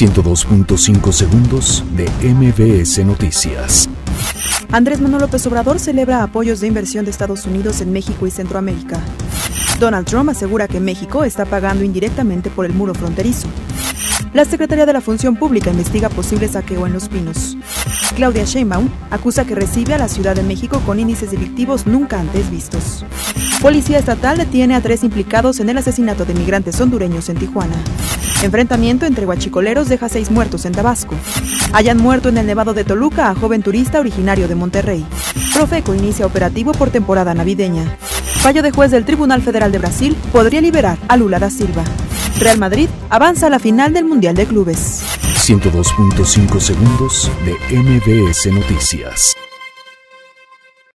102.5 segundos de MBS Noticias. Andrés Manuel López Obrador celebra apoyos de inversión de Estados Unidos en México y Centroamérica. Donald Trump asegura que México está pagando indirectamente por el muro fronterizo. La Secretaría de la Función Pública investiga posible saqueo en Los Pinos. Claudia Sheinbaum acusa que recibe a la Ciudad de México con índices delictivos nunca antes vistos. Policía estatal detiene a tres implicados en el asesinato de migrantes hondureños en Tijuana. Enfrentamiento entre guachicoleros deja seis muertos en Tabasco. Hayan muerto en el Nevado de Toluca a joven turista originario de Monterrey. Profeco inicia operativo por temporada navideña. Fallo de juez del Tribunal Federal de Brasil podría liberar a Lula da Silva. Real Madrid avanza a la final del Mundial de Clubes. 102.5 segundos de MBS Noticias.